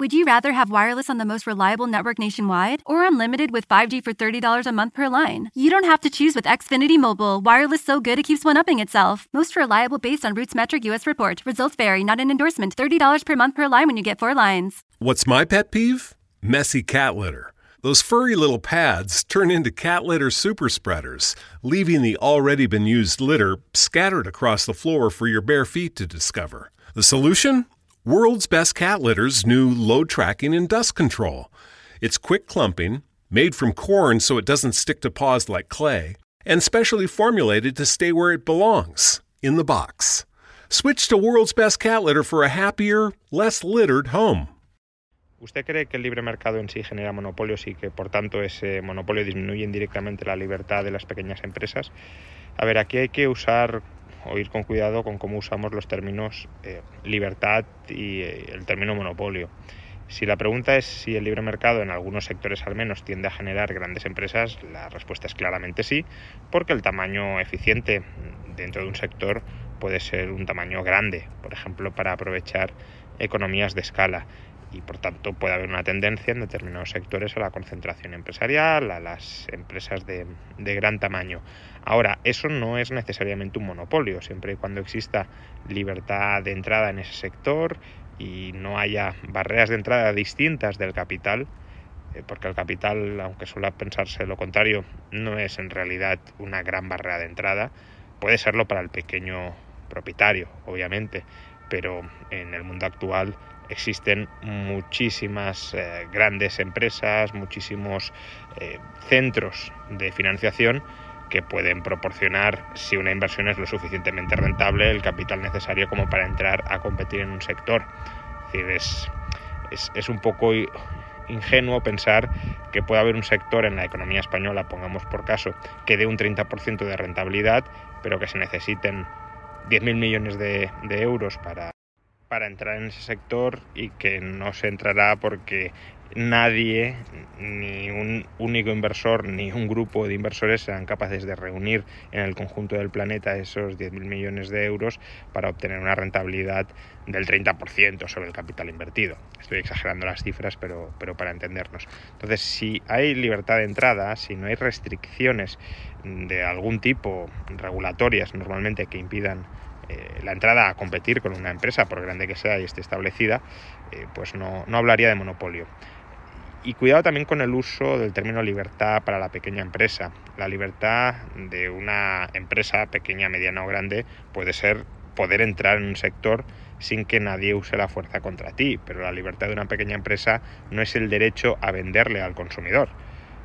Would you rather have wireless on the most reliable network nationwide or unlimited with 5G for $30 a month per line? You don't have to choose with Xfinity Mobile. Wireless so good it keeps one upping itself. Most reliable based on Roots Metric US report. Results vary, not an endorsement. $30 per month per line when you get four lines. What's my pet peeve? Messy cat litter. Those furry little pads turn into cat litter super spreaders, leaving the already been used litter scattered across the floor for your bare feet to discover. The solution? World's Best Cat Litter's new load tracking and dust control. It's quick clumping, made from corn so it doesn't stick to paws like clay, and specially formulated to stay where it belongs in the box. Switch to World's Best Cat Litter for a happier, less littered home. ¿Usted cree que el libre mercado en sí genera monopolios y que por tanto ese monopolio disminuye indirectamente la libertad de las pequeñas empresas? A ver, aquí hay que usar o ir con cuidado con cómo usamos los términos eh, libertad y eh, el término monopolio. Si la pregunta es si el libre mercado en algunos sectores al menos tiende a generar grandes empresas, la respuesta es claramente sí, porque el tamaño eficiente dentro de un sector puede ser un tamaño grande, por ejemplo, para aprovechar economías de escala y por tanto puede haber una tendencia en determinados sectores a la concentración empresarial, a las empresas de, gran tamaño. Ahora, eso no es necesariamente un monopolio, siempre y cuando exista libertad de entrada en ese sector y no haya barreras de entrada distintas del capital, eh, porque el capital, aunque suele pensarse lo contrario, no es en realidad una gran barrera de entrada, puede serlo para el pequeño propietario, obviamente, pero en el mundo actual existen muchísimas eh, grandes empresas, muchísimos eh, centros de financiación que pueden proporcionar, si una inversión es lo suficientemente rentable, el capital necesario como para entrar a competir en un sector. Es, decir, es, es, es un poco ingenuo pensar que puede haber un sector en la economía española, pongamos por caso, que dé un 30% de rentabilidad, pero que se necesiten 10.000 millones de, de euros para para entrar en ese sector y que no se entrará porque nadie, ni un único inversor, ni un grupo de inversores sean capaces de reunir en el conjunto del planeta esos 10.000 millones de euros para obtener una rentabilidad del 30% sobre el capital invertido. Estoy exagerando las cifras, pero, pero para entendernos. Entonces, si hay libertad de entrada, si no hay restricciones de algún tipo regulatorias normalmente que impidan eh, la entrada a competir con una empresa, por grande que sea y esté establecida, eh, pues no, no hablaría de monopolio. Y cuidado también con el uso del término libertad para la pequeña empresa. La libertad de una empresa pequeña, mediana o grande puede ser poder entrar en un sector sin que nadie use la fuerza contra ti, pero la libertad de una pequeña empresa no es el derecho a venderle al consumidor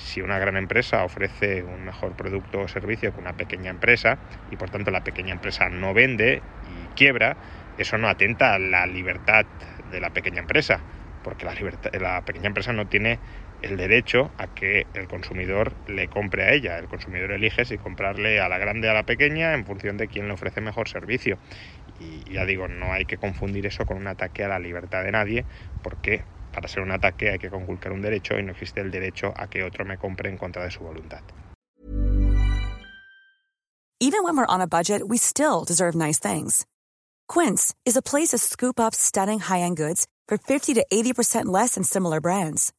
si una gran empresa ofrece un mejor producto o servicio que una pequeña empresa y por tanto la pequeña empresa no vende y quiebra, eso no atenta a la libertad de la pequeña empresa, porque la, la pequeña empresa no tiene el derecho a que el consumidor le compre a ella. El consumidor elige si comprarle a la grande o a la pequeña en función de quién le ofrece mejor servicio. Y ya digo, no hay que confundir eso con un ataque a la libertad de nadie, porque para ser un ataque hay que conculcar un derecho y no existe el derecho a que otro me compre en contra de su voluntad. Even when we're on a budget, we still deserve nice things. Quince is a place to scoop up stunning high-end goods for 50 to 80% less than similar brands.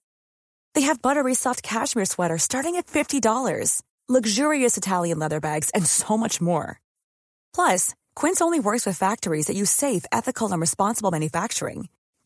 They have buttery soft cashmere sweaters starting at $50, luxurious Italian leather bags, and so much more. Plus, Quince only works with factories that use safe, ethical, and responsible manufacturing.